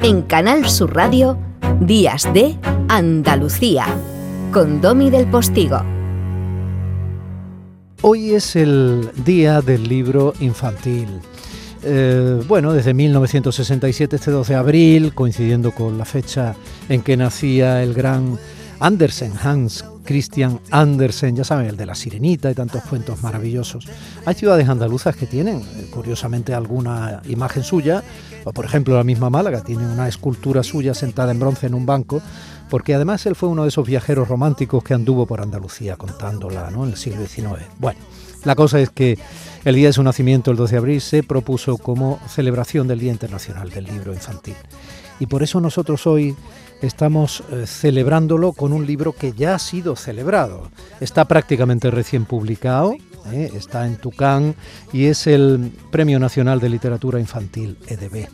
En Canal Sur Radio, Días de Andalucía, con Domi del Postigo. Hoy es el día del libro infantil. Eh, bueno, desde 1967, este 12 de abril, coincidiendo con la fecha en que nacía el gran Andersen, Hans Christian Andersen, ya saben, el de la sirenita y tantos cuentos maravillosos. Hay ciudades andaluzas que tienen, eh, curiosamente, alguna imagen suya, o por ejemplo la misma Málaga tiene una escultura suya sentada en bronce en un banco, porque además él fue uno de esos viajeros románticos que anduvo por Andalucía contándola ¿no? en el siglo XIX. Bueno, la cosa es que el día de su nacimiento, el 12 de abril, se propuso como celebración del Día Internacional del Libro Infantil. Y por eso nosotros hoy estamos eh, celebrándolo con un libro que ya ha sido celebrado. Está prácticamente recién publicado, ¿eh? está en Tucán y es el Premio Nacional de Literatura Infantil, EDB.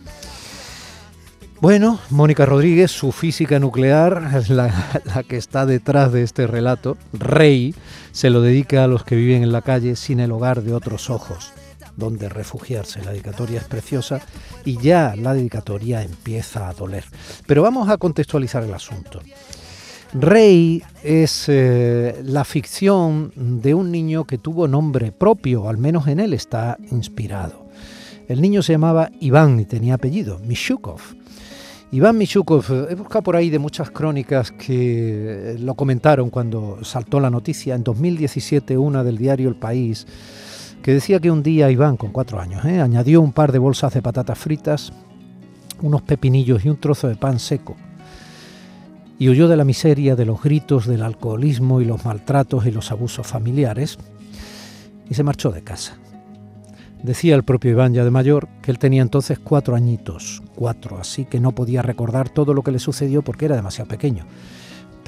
Bueno, Mónica Rodríguez, su física nuclear, la, la, que está detrás de este relato, Rey, se lo dedica a los que viven en la calle sin el hogar de otros ojos donde refugiarse. La dedicatoria es preciosa y ya la dedicatoria empieza a doler. Pero vamos a contextualizar el asunto. Rey es eh, la ficción de un niño que tuvo nombre propio, al menos en él está inspirado. El niño se llamaba Iván y tenía apellido, Mishukov. Iván Mishukov, he buscado por ahí de muchas crónicas que lo comentaron cuando saltó la noticia. En 2017, una del diario El País que decía que un día Iván, con cuatro años, ¿eh? añadió un par de bolsas de patatas fritas, unos pepinillos y un trozo de pan seco, y huyó de la miseria, de los gritos, del alcoholismo y los maltratos y los abusos familiares, y se marchó de casa. Decía el propio Iván ya de mayor que él tenía entonces cuatro añitos, cuatro, así que no podía recordar todo lo que le sucedió porque era demasiado pequeño,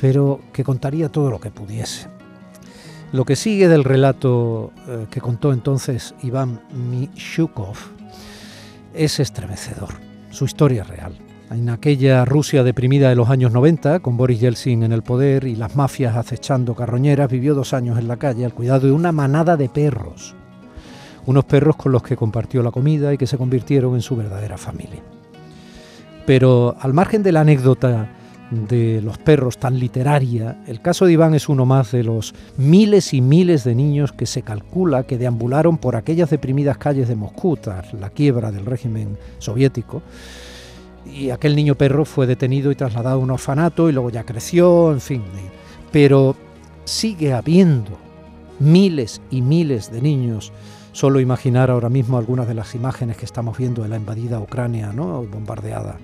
pero que contaría todo lo que pudiese. Lo que sigue del relato eh, que contó entonces Iván Mishukov es estremecedor. Su historia real. En aquella Rusia deprimida de los años 90, con Boris Yeltsin en el poder y las mafias acechando carroñeras, vivió dos años en la calle al cuidado de una manada de perros. Unos perros con los que compartió la comida y que se convirtieron en su verdadera familia. Pero al margen de la anécdota de los perros tan literaria, el caso de Iván es uno más de los miles y miles de niños que se calcula que deambularon por aquellas deprimidas calles de Moscú tras la quiebra del régimen soviético. Y aquel niño perro fue detenido y trasladado a un orfanato y luego ya creció, en fin. Pero sigue habiendo miles y miles de niños. Solo imaginar ahora mismo algunas de las imágenes que estamos viendo de la invadida Ucrania, ¿no? bombardeada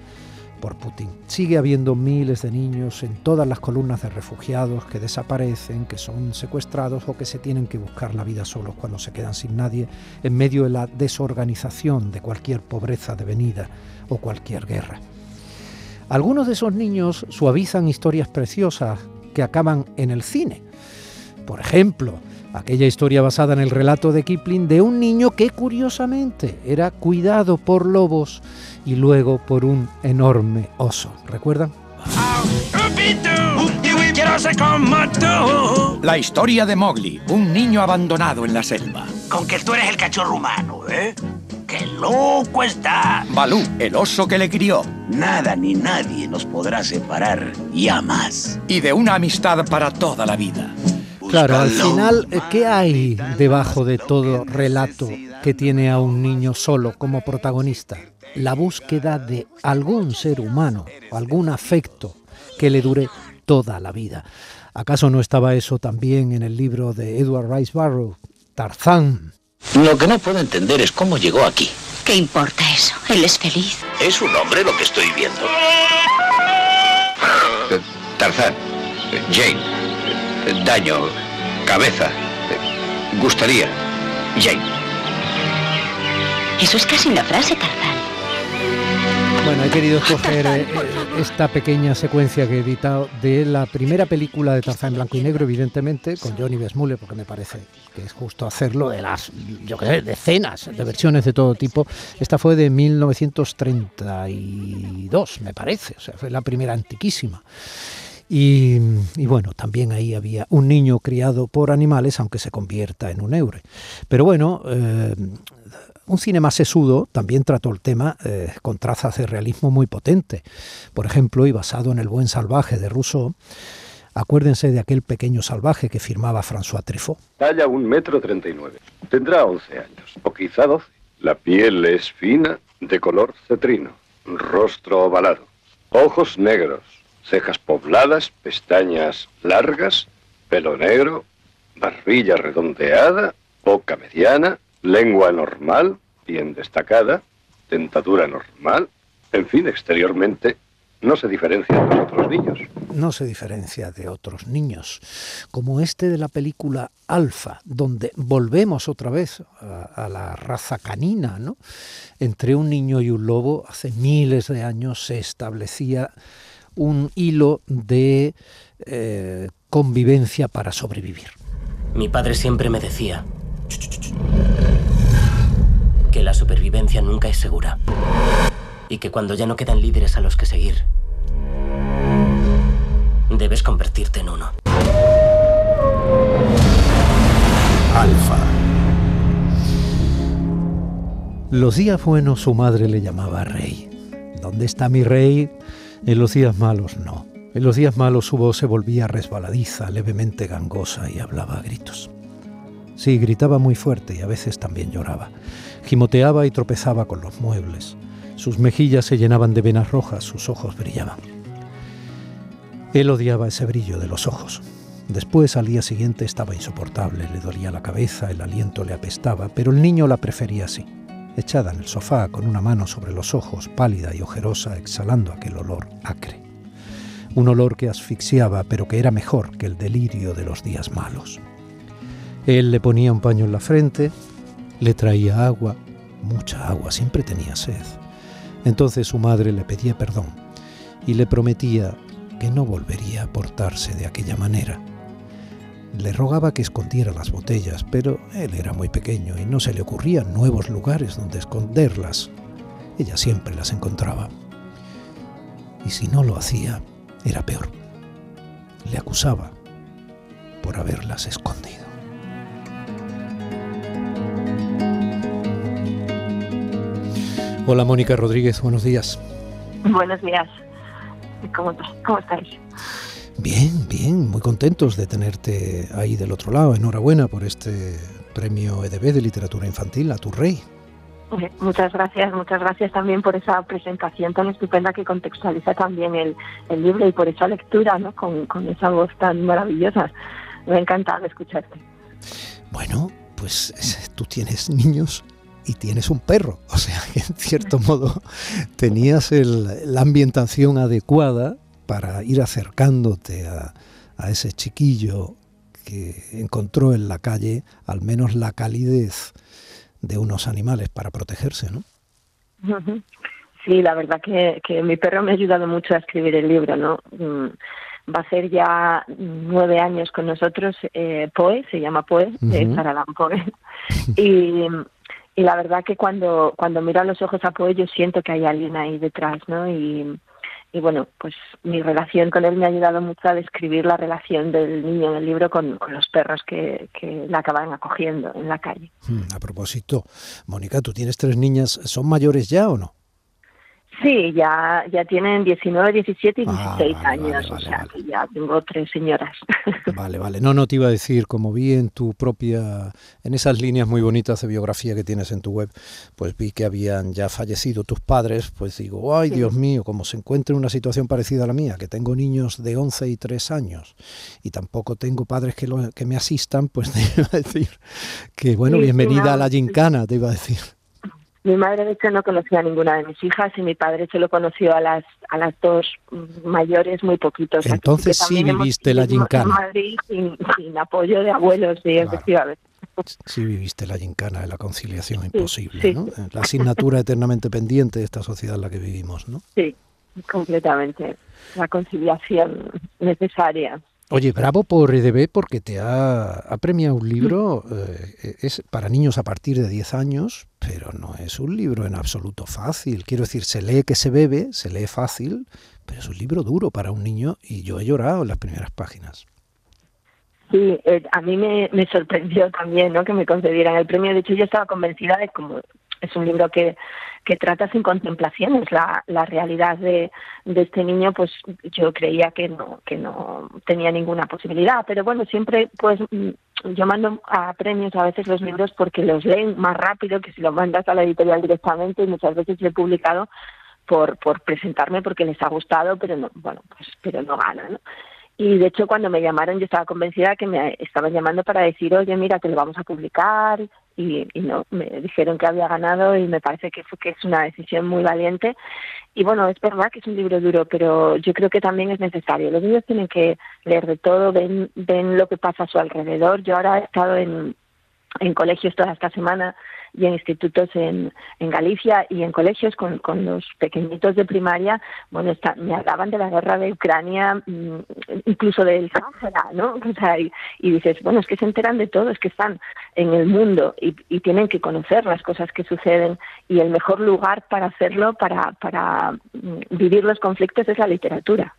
por Putin. Sigue habiendo miles de niños en todas las columnas de refugiados que desaparecen, que son secuestrados o que se tienen que buscar la vida solos cuando se quedan sin nadie en medio de la desorganización de cualquier pobreza devenida o cualquier guerra. Algunos de esos niños suavizan historias preciosas que acaban en el cine. Por ejemplo, aquella historia basada en el relato de Kipling de un niño que curiosamente era cuidado por lobos y luego por un enorme oso. ¿Recuerdan? La historia de Mowgli, un niño abandonado en la selva. Con que tú eres el cachorro humano, ¿eh? ¡Qué loco está! Balú, el oso que le crió. Nada ni nadie nos podrá separar ya más. Y de una amistad para toda la vida. Claro, al final, ¿qué hay debajo de todo relato que tiene a un niño solo como protagonista? la búsqueda de algún ser humano, algún afecto que le dure toda la vida. ¿Acaso no estaba eso también en el libro de Edward Rice Barrow, Tarzán? Lo que no puedo entender es cómo llegó aquí. ¿Qué importa eso? Él es feliz. Es un hombre lo que estoy viendo. Eh, Tarzán, eh, Jane, daño, cabeza, gustaría, Jane. Eso es casi una frase, Tarzán. Bueno, he querido escoger eh, esta pequeña secuencia que he editado de la primera película de Tarzán en blanco y negro, evidentemente, con Johnny Besmule, porque me parece que es justo hacerlo, de las, yo qué sé, decenas de versiones de todo tipo. Esta fue de 1932, me parece, o sea, fue la primera antiquísima. Y, bueno, también ahí había un niño criado por animales, aunque se convierta en un eure. Pero bueno, eh, un cine más sesudo también trató el tema eh, con trazas de realismo muy potente. Por ejemplo, y basado en El buen salvaje de Rousseau, acuérdense de aquel pequeño salvaje que firmaba François Truffaut. Talla un metro treinta y nueve. Tendrá once años, o quizá doce. La piel es fina, de color cetrino, rostro ovalado, ojos negros, cejas pobladas, pestañas largas, pelo negro, barbilla redondeada, boca mediana, lengua normal, bien destacada, dentadura normal, en fin, exteriormente no se diferencia de otros niños. No se diferencia de otros niños, como este de la película Alfa, donde volvemos otra vez a, la raza canina, ¿no? Entre un niño y un lobo, hace miles de años se establecía un hilo de eh, convivencia para sobrevivir. Mi padre siempre me decía que la supervivencia nunca es segura y que cuando ya no quedan líderes a los que seguir, debes convertirte en uno. Alfa. Los días buenos su madre le llamaba rey. ¿Dónde está mi rey? En los días malos no. En los días malos su voz se volvía resbaladiza, levemente gangosa y hablaba a gritos. Sí, gritaba muy fuerte y a veces también lloraba. Gimoteaba y tropezaba con los muebles. Sus mejillas se llenaban de venas rojas, sus ojos brillaban. Él odiaba ese brillo de los ojos. Después, al día siguiente, estaba insoportable, le dolía la cabeza, el aliento le apestaba, pero el niño la prefería así, echada en el sofá, con una mano sobre los ojos, pálida y ojerosa, exhalando aquel olor acre. Un olor que asfixiaba, pero que era mejor que el delirio de los días malos. Él le ponía un paño en la frente, le traía agua, mucha agua, siempre tenía sed. Entonces su madre le pedía perdón y le prometía que no volvería a portarse de aquella manera. Le rogaba que escondiera las botellas, pero él era muy pequeño y no se le ocurrían nuevos lugares donde esconderlas. Ella siempre las encontraba. Y si no lo hacía, era peor. Le acusaba por haberlas escondido. Hola Mónica Rodríguez, buenos días. Buenos días. ¿Cómo, ¿Cómo estáis? Bien, bien, muy contentos de tenerte ahí del otro lado. Enhorabuena por este premio EDB de literatura infantil a tu rey. Muchas gracias, muchas gracias también por esa presentación tan estupenda que contextualiza también el, libro y por esa lectura, ¿no? Con, con esa voz tan maravillosa. Me ha encantado escucharte. Bueno, pues tú tienes niños y tienes un perro. O sea que en cierto modo tenías la ambientación adecuada para ir acercándote a, ese chiquillo que encontró en la calle al menos la calidez de unos animales para protegerse, ¿no? Sí, la verdad que, mi perro me ha ayudado mucho a escribir el libro, ¿no? Mm, va a ser ya nueve años con nosotros, eh, Poe, se llama Poe, de Poe, y, y la verdad que cuando, cuando miro a los ojos a Poe yo siento que hay alguien ahí detrás, ¿no? Y, y bueno, pues mi relación con él me ha ayudado mucho a describir la relación del niño en el libro con, los perros que, que la acaban acogiendo en la calle. Hmm, a propósito, Mónica, tú tienes tres niñas, ¿son mayores ya o no? Sí, ya, ya tienen 19, 17 y 16 ah, años, o sea que ya tengo tres señoras. Vale, vale. No, no te iba a decir, como vi en tu propia, en esas líneas muy bonitas de biografía que tienes en tu web, pues vi que habían ya fallecido tus padres, pues digo, ay Dios mío, como se encuentra en una situación parecida a la mía, que tengo niños de 11 y 3 años y tampoco tengo padres que, lo, que me asistan, pues te iba a decir que, bueno, bienvenida a la gincana, te iba a decir. Mi madre, de hecho, no conocía a ninguna de mis hijas y mi padre solo conoció a las a las dos mayores muy poquitos. Entonces sí viviste la gincana. Madrid sin, apoyo de abuelos, sí, efectivamente. Sí viviste la gincana de la conciliación imposible, ¿no? La asignatura eternamente pendiente de esta sociedad en la que vivimos, ¿no? Sí, completamente. La conciliación necesaria. Oye, bravo por EDB porque te ha, premiado un libro, eh, es para niños a partir de 10 años, pero no es un libro en absoluto fácil. Quiero decir, se lee que se bebe, se lee fácil, pero es un libro duro para un niño y yo he llorado en las primeras páginas. Sí, eh, a mí me, sorprendió también ¿no? que me concedieran el premio. De hecho, yo estaba convencida de como es un libro que, que trata sin contemplaciones la, la realidad de, de este niño, pues yo creía que no, que no tenía ninguna posibilidad. Pero bueno, siempre pues yo mando a premios a veces los libros porque los leen más rápido que si los mandas a la editorial directamente y muchas veces lo he publicado por, por presentarme porque les ha gustado, pero no, bueno, pues pero no gana, ¿no? Y de hecho cuando me llamaron yo estaba convencida que me estaban llamando para decir, oye, mira, que lo vamos a publicar y, y no, me dijeron que había ganado y me parece que, fue, que es una decisión muy valiente. Y bueno, es verdad que es un libro duro, pero yo creo que también es necesario. Los niños tienen que leer de todo, ven, ven lo que pasa a su alrededor. Yo ahora he estado en, en colegios toda esta semana y en institutos en, en Galicia y en colegios con, con los pequeñitos de primaria, bueno, está, me hablaban de la guerra de Ucrania, mm, incluso del Sáhara, ¿no? O sea, y, y, dices, bueno, es que se enteran de todo, es que están en el mundo y, y, tienen que conocer las cosas que suceden y el mejor lugar para hacerlo, para, para mm, vivir los conflictos es la literatura.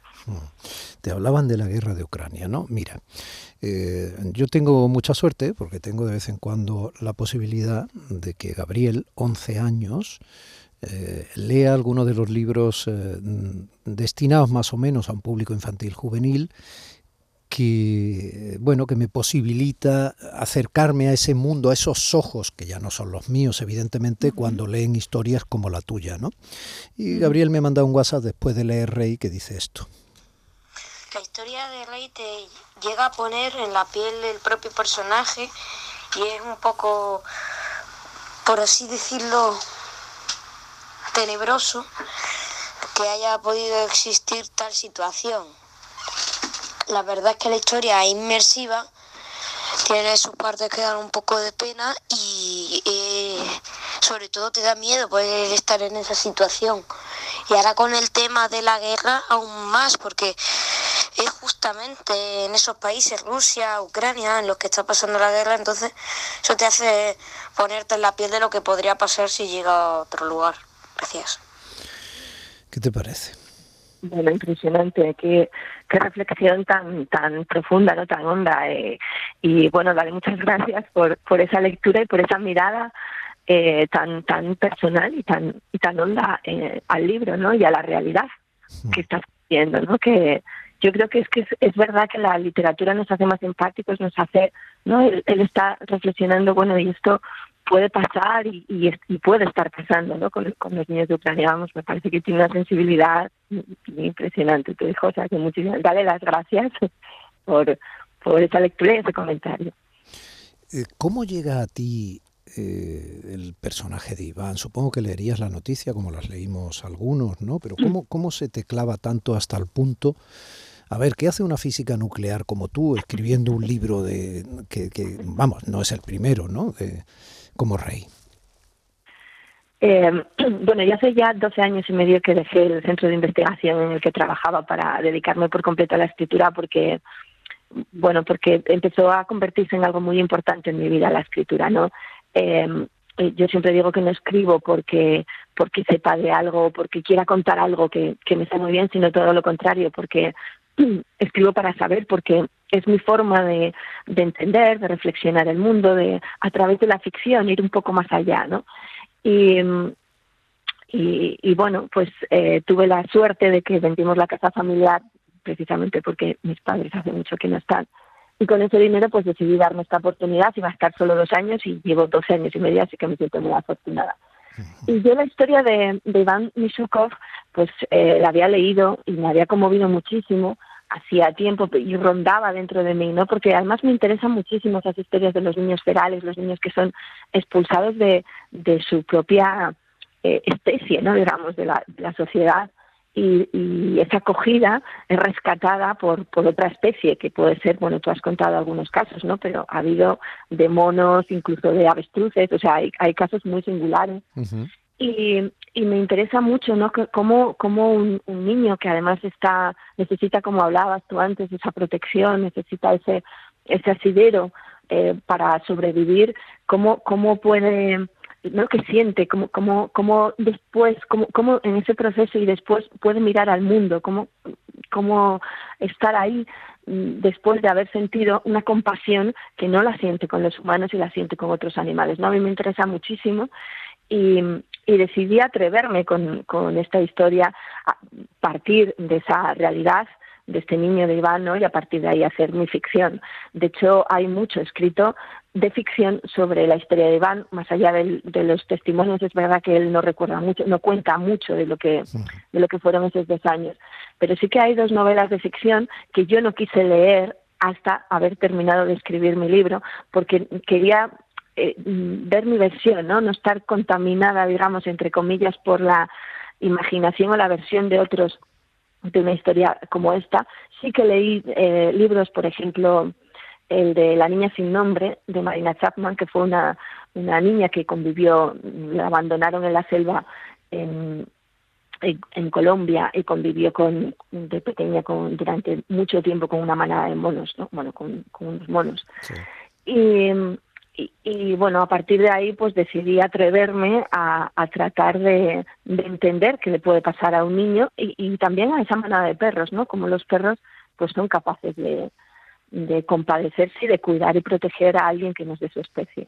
Te hablaban de la guerra de Ucrania, ¿no? Mira, eh, yo tengo mucha suerte porque tengo de vez en cuando la posibilidad de que Gabriel, 11 años, eh, lea alguno de los libros eh, destinados más o menos a un público infantil juvenil que bueno que me posibilita acercarme a ese mundo, a esos ojos que ya no son los míos, evidentemente, cuando leen historias como la tuya, ¿no? Y Gabriel me manda un WhatsApp después de leer Rey que dice esto la historia de Rey te llega a poner en la piel del propio personaje y es un poco, por así decirlo, tenebroso que haya podido existir tal situación. La verdad es que la historia es inmersiva, tiene sus partes que dan un poco de pena y eh, sobre todo te da miedo poder estar en esa situación. Y ahora con el tema de la guerra aún más, porque es justamente en esos países, Rusia, Ucrania, en los que está pasando la guerra, entonces eso te hace ponerte en la piel de lo que podría pasar si llega a otro lugar. Gracias. ¿Qué te parece? Bueno, impresionante, qué, qué reflexión tan tan profunda, no tan honda. Eh, y bueno, dale muchas gracias por, por esa lectura y por esa mirada eh, tan tan personal y tan y tan honda eh, al libro, ¿no? Y a la realidad que estás viendo, ¿no? Que yo creo que es que es, es, verdad que la literatura nos hace más empáticos, nos hace, ¿no? Él, él está reflexionando, bueno, y esto puede pasar y, y, y puede estar pasando, ¿no? Con, con, los niños de Ucrania, vamos, me parece que tiene una sensibilidad impresionante, tu hijo, o sea, que muchísimas, dale las gracias por, por esa lectura y ese comentario. Eh, ¿Cómo llega a ti eh, el personaje de Iván? Supongo que leerías la noticia como las leímos algunos, ¿no? Pero ¿cómo, cómo se te clava tanto hasta el punto a ver, ¿qué hace una física nuclear como tú escribiendo un libro de que, vamos, no es el primero, ¿no? Como rey. Eh, bueno, ya hace ya 12 años y medio que dejé el centro de investigación en el que trabajaba para dedicarme por completo a la escritura porque, bueno, porque empezó a convertirse en algo muy importante en mi vida la escritura, ¿no? Eh, yo siempre digo que no escribo porque porque sepa de algo, porque quiera contar algo que, que me está muy bien, sino todo lo contrario, porque escribo para saber porque es mi forma de, de, entender, de reflexionar el mundo, de a través de la ficción ir un poco más allá, ¿no? Y, y, y bueno, pues eh, tuve la suerte de que vendimos la casa familiar precisamente porque mis padres hace mucho que no están. Y con ese dinero pues decidí darme esta oportunidad, iba a estar solo dos años y llevo 12 años y medio, así que me siento muy afortunada. Y yo la historia de, de Iván Mishukov, pues eh, la había leído y me había conmovido muchísimo hacía tiempo y rondaba dentro de mí, ¿no? Porque además me interesan muchísimo esas historias de los niños ferales, los niños que son expulsados de, de su propia eh, especie, ¿no? Digamos, de la, de la sociedad. Y, y, esa acogida es rescatada por, por otra especie, que puede ser, bueno, tú has contado algunos casos, ¿no? Pero ha habido de monos, incluso de avestruces, o sea, hay, hay casos muy singulares. Uh -huh. Y, y, me interesa mucho, ¿no? Cómo, cómo un, un, niño que además está, necesita, como hablabas tú antes, esa protección, necesita ese, ese asidero eh, para sobrevivir, cómo, cómo puede ¿no? que siente, cómo, cómo, cómo después, cómo, cómo en ese proceso y después puede mirar al mundo, cómo, cómo estar ahí mm, después de haber sentido una compasión que no la siente con los humanos y la siente con otros animales. ¿no? A mí me interesa muchísimo Y, decidí atreverme con, con esta historia a partir de esa realidad de este niño de Iván y a partir de ahí hacer mi ficción. De hecho, hay mucho escrito de ficción sobre la historia de Iván, más allá de los testimonios, es verdad que él no recuerda mucho, no cuenta mucho de lo que de lo que fueron esos dos años, pero sí que hay dos novelas de ficción que yo no quise leer hasta haber terminado de escribir mi libro, porque quería eh, ver mi versión, ¿no? no estar contaminada, digamos, entre comillas, por la imaginación o la versión de otros de una historia como esta. Sí que leí eh, libros, por ejemplo, el de La niña sin nombre, de Marina Chapman, que fue una, una niña que convivió, la abandonaron en la selva en, en, Colombia y convivió con, de pequeña con, durante mucho tiempo con una manada de monos, ¿no? bueno, con, con unos monos. Y, y, bueno, a partir de ahí pues decidí atreverme a, a tratar de, de, entender qué le puede pasar a un niño y, y, también a esa manada de perros, ¿no? Como los perros pues son capaces de, de compadecerse y de cuidar y proteger a alguien que no es de su especie.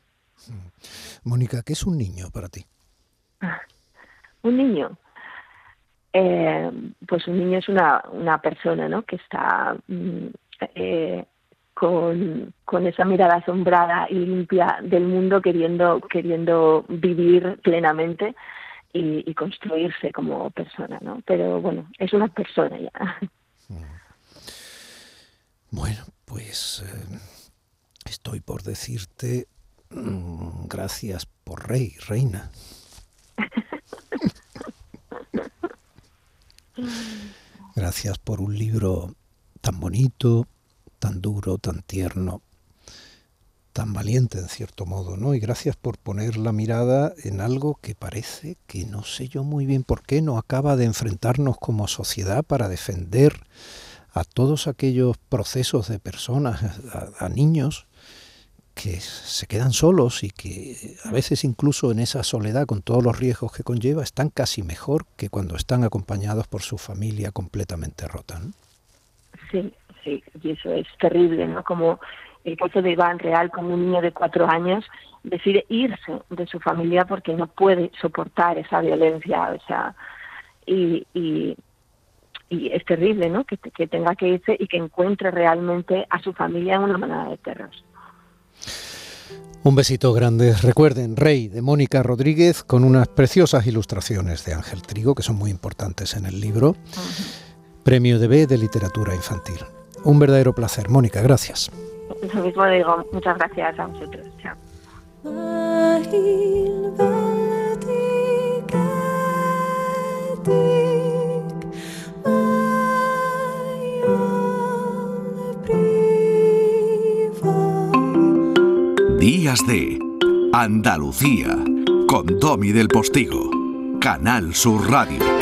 Mónica, ¿qué es un niño para ti? Un niño. Eh, pues un niño es una, una persona ¿no? que está mm, eh, con, con, esa mirada asombrada y limpia del mundo queriendo, queriendo vivir plenamente y, y construirse como persona, ¿no? Pero bueno, es una persona ya. Bueno, pues eh, estoy por decirte mm, gracias por rey, reina. Gracias por un libro tan bonito, tan duro, tan tierno, tan valiente en cierto modo, ¿no? Y gracias por poner la mirada en algo que parece que no sé yo muy bien por qué no acaba de enfrentarnos como sociedad para defender a todos aquellos procesos de personas, a, niños que se quedan solos y que a veces incluso en esa soledad con todos los riesgos que conlleva están casi mejor que cuando están acompañados por su familia completamente rota. Sí, sí, y eso es terrible, ¿no? Como el caso de Iván Real, como un niño de cuatro años, decide irse de su familia porque no puede soportar esa violencia, o sea, y, y, y es terrible, ¿no? Que, que tenga que irse y que encuentre realmente a su familia en una manada de perros. Un besito grande. Recuerden, Rey de Mónica Rodríguez con unas preciosas ilustraciones de Ángel Trigo que son muy importantes en el libro. Premio de B de Literatura Infantil. Un verdadero placer. Mónica, gracias. Lo mismo digo. Muchas gracias a vosotros. Chao. Días de Andalucía con Domi del Postigo, Canal Sur Radio.